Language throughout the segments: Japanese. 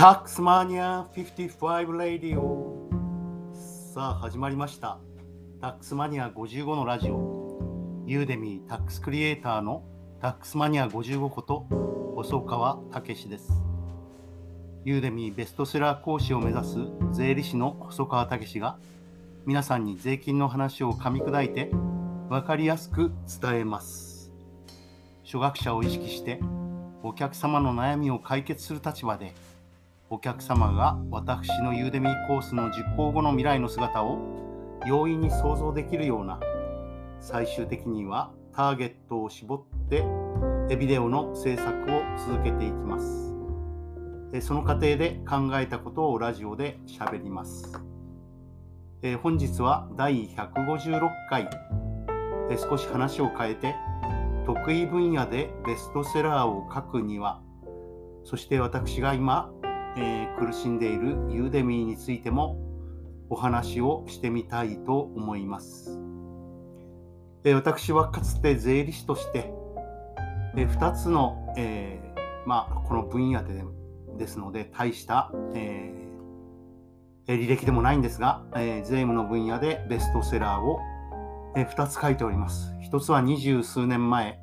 タックスマニア55ラディオさあ始まりました。タックスマニア55のラジオ。ユーデミータックスクリエイターのタックスマニア55こと細川武です。ユーデミーベストセラー講師を目指す税理士の細川武が皆さんに税金の話を噛み砕いて分かりやすく伝えます。初学者を意識してお客様の悩みを解決する立場でお客様が私のユーデミーコースの実行後の未来の姿を容易に想像できるような最終的にはターゲットを絞ってビデオの制作を続けていきます。その過程で考えたことをラジオで喋ります。本日は第156回。少し話を変えて得意分野でベストセラーを書くにはそして私が今、えー、苦しんでいるユーデミーについてもお話をしてみたいと思います、えー、私はかつて税理士として、えー、2つの、えまあ、この分野でですので大した、え履歴でもないんですが、え税務の分野でベストセラーをえ2つ書いております。1つは二十数年前、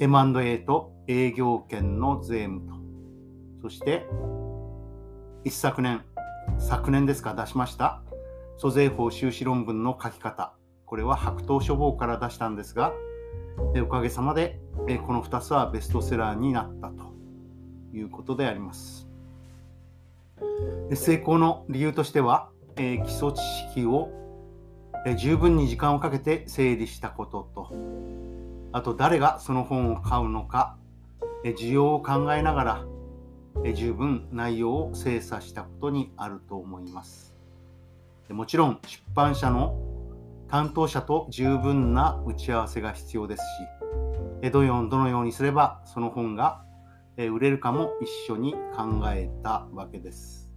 M&A と営業権の税務と、そして一昨年、昨年ですか出しました租税法収支論文の書き方。これは白桃書房から出したんですが、おかげさまでこの2つはベストセラーになったということであります。成功の理由としては、基礎知識を十分に時間をかけて整理したこととあと誰がその本を買うのか需要を考えながら十分内容を精査したことにあると思います。もちろん出版社の担当者と十分な打ち合わせが必要ですしどのようにすればその本が売れるかも一緒に考えたわけです。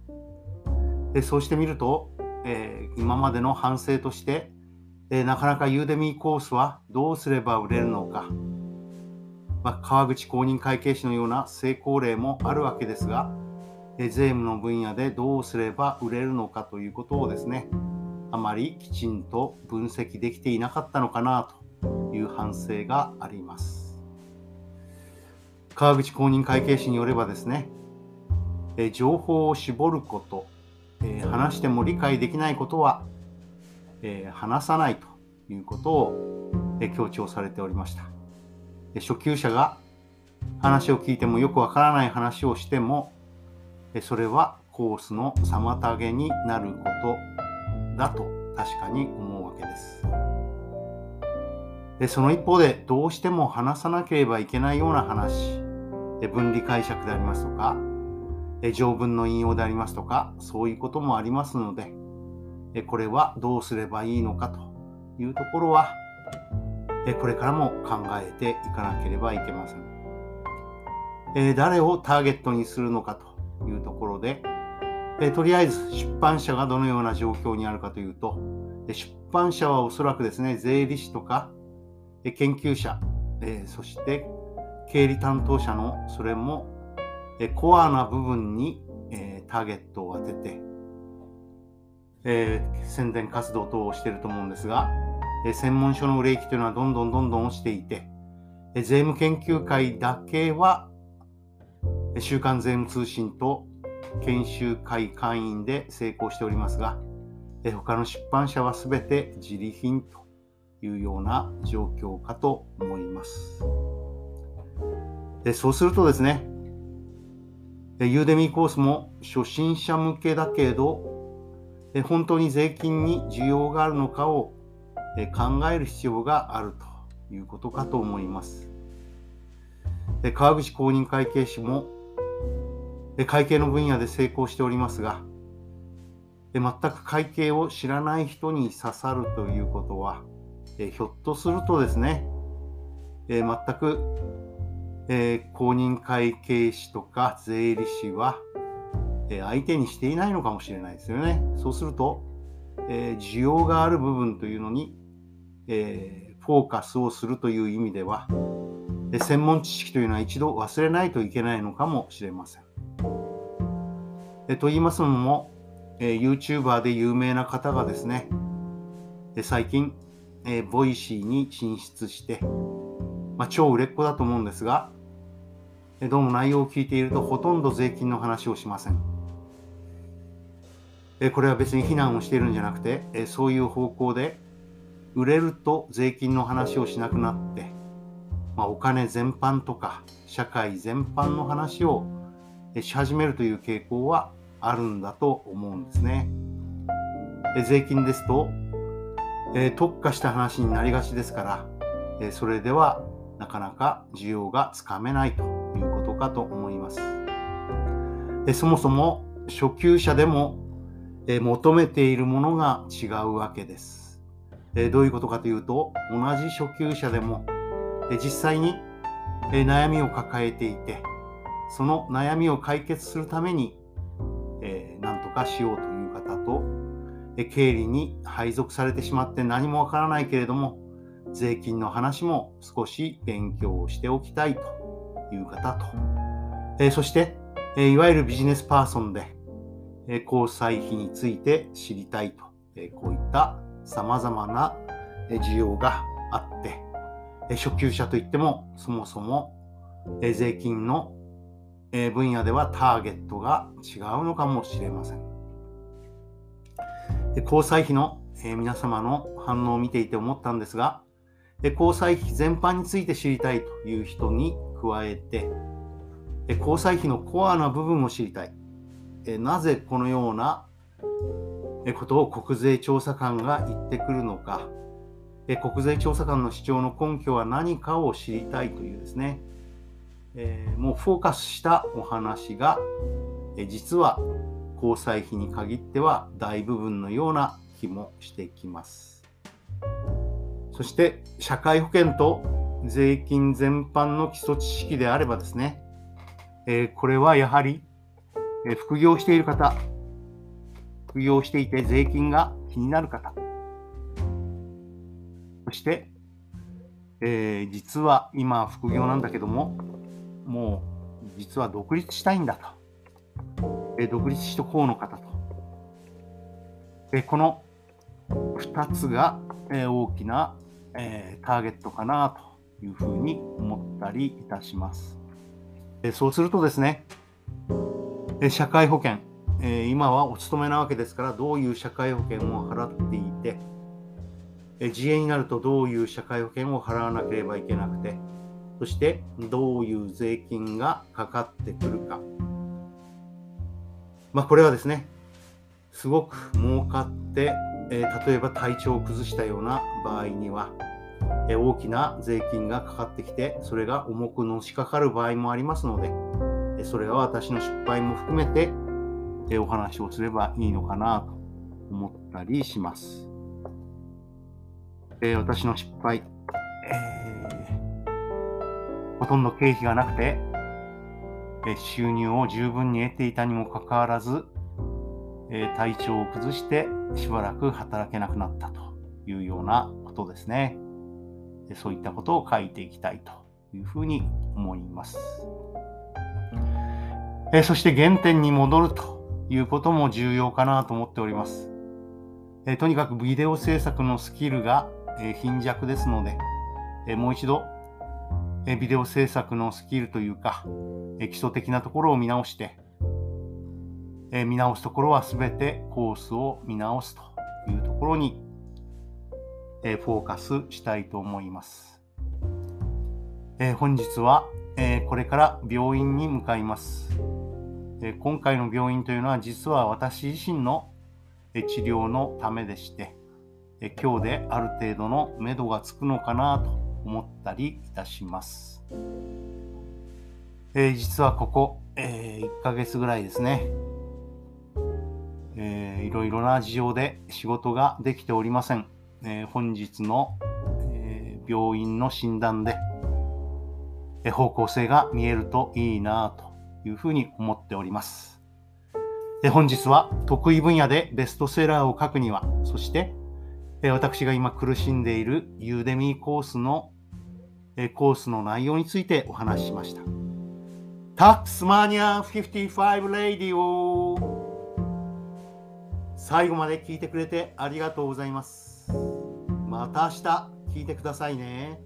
でそうしてみるとえー、今までの反省として、えー、なかなかユーデミーコースはどうすれば売れるのか、川口公認会計士のような成功例もあるわけですが、え、税務の分野でどうすれば売れるのかということをですねあまりきちんと分析できていなかったのかなという反省があります川口公認会計士によればですねえ情報を絞ることえ、話しても理解できないことは、え、話さないということを、え、強調されておりました。初級者が話を聞いてもよくわからない話をしても、それはコースの妨げになることだと確かに思うわけです。でその一方でどうしても話さなければいけないような話、分離解釈でありますとか、条文の引用でありますとか、そういうこともありますので、これはどうすればいいのかというところは、これからも考えていかなければいけません。え誰をターゲットにするのかというところで、えとりあえず出版社がどのような状況にあるかというと、出版社はおそらくですね、税理士とかえ研究者、えそして経理担当者のそれもえコアな部分に、えターゲットを当てて、え、宣伝活動等をしていると思うんですが、専門書の売れ行きというのはどんどんどんどん落ちていて、税務研究会だけは、週刊税務通信と研修会会員で成功しておりますが、他の出版社は全て自利品というような状況かと思います。そうするとですね、ユーデミーコースも初心者向けだけど、本当に税金に需要があるのかを考える必要があるということかと思います。川口公認会計士も会計の分野で成功しておりますが、全く会計を知らない人に刺さるということは、ひょっとするとですね、全く、公認会計士とか税理士は、相手にしていないのかもしれないですよね。そうすると、需要がある部分というのに、えフォーカスをするという意味では、専門知識というのは一度忘れないといけないのかもしれません。えと言いますのも、え YouTuber で有名な方がですね、最近、え Voicy に進出して、まあ、超売れっ子だと思うんですが、どうも内容を聞いているとほとんど税金の話をしません。これは別に非難をしているんじゃなくて、そういう方向で売れると税金の話をしなくなって、まあ、お金全般とか社会全般の話をし始めるという傾向はあるんだと思うんですね。税金ですと、え特化した話になりがちですから、えそれではなかなか需要がつかめないということかと思います。えそもそも初級者でもえ求めているものが違うわけです。えどういうことかというと同じ初級者でもえ実際にえ悩みを抱えていてその悩みを解決するためにえ何とかしようという方とえ経理に配属されてしまって何もわからないけれども税金の話も少し勉強をしておきたいという方と、えそして、えいわゆるビジネスパーソンでえ交際費について知りたいと、えこういった様々な需要があって、初級者といってもそもそも税金の分野ではターゲットが違うのかもしれません。交際費の皆様の反応を見ていて思ったんですが、交際費全般について知りたいという人に加えて、交際費のコアな部分を知りたい。なぜこのようなことを国税調査官が言ってくるのか、国税調査官の主張の根拠は何かを知りたいというですね、もうフォーカスしたお話が、実は交際費に限っては大部分のような気もしてきます。そして社会保険と税金全般の基礎知識であればですね、これはやはりえ副業している方、副業していて税金が気になる方、そして、えー、実は今副業なんだけども、もう実は独立したいんだと、えー、独立しとこうの方と、えー、この2つが、え大きな、えターゲットかなというふうに思ったりいたします。えそうするとですね、え社会保険、え今はお勤めなわけですからどういう社会保険を払っていて、え自営になるとどういう社会保険を払わなければいけなくてそしてどういう税金がかかってくるか。まあこれはですねすごく儲かって、え例えば体調を崩したような場合にはえ大きな税金がかかってきてそれが重くのしかかる場合もありますのでそれは私の失敗も含めてお話をすればいいのかなと思ったりします。え私の失敗、えー、ほとんど経費がなくて、え収入を十分に得ていたにもかかわらず、え体調を崩してしばらく働けなくなったというようなことですね。そういったことを書いていきたいというふうに思います。えそして原点に戻るということも重要かなと思っております。えとにかくビデオ制作のスキルが、え貧弱ですので、えもう一度、えビデオ制作のスキルというか、え基礎的なところを見直して、え見直すところは全てコースを見直すというところに、えフォーカスしたいと思います。え本日は、えこれから病院に向かいます。え今回の病院というのは実は私自身の治療のためでして、え今日である程度の目処がつくのかなと思ったりいたします。え、実はここ、え、1ヶ月ぐらいですね、えー、いろいろな事情で仕事ができておりません。え、本日の、え、病院の診断で、方向性が見えるといいなというふうに思っております。で本日は得意分野でベストセラーを書くには、そして私が今苦しんでいるユーデミーコースのコースの内容についてお話ししました。タックスマニア55レディオ最後まで聞いてくれてありがとうございます。また明日聞いてくださいね。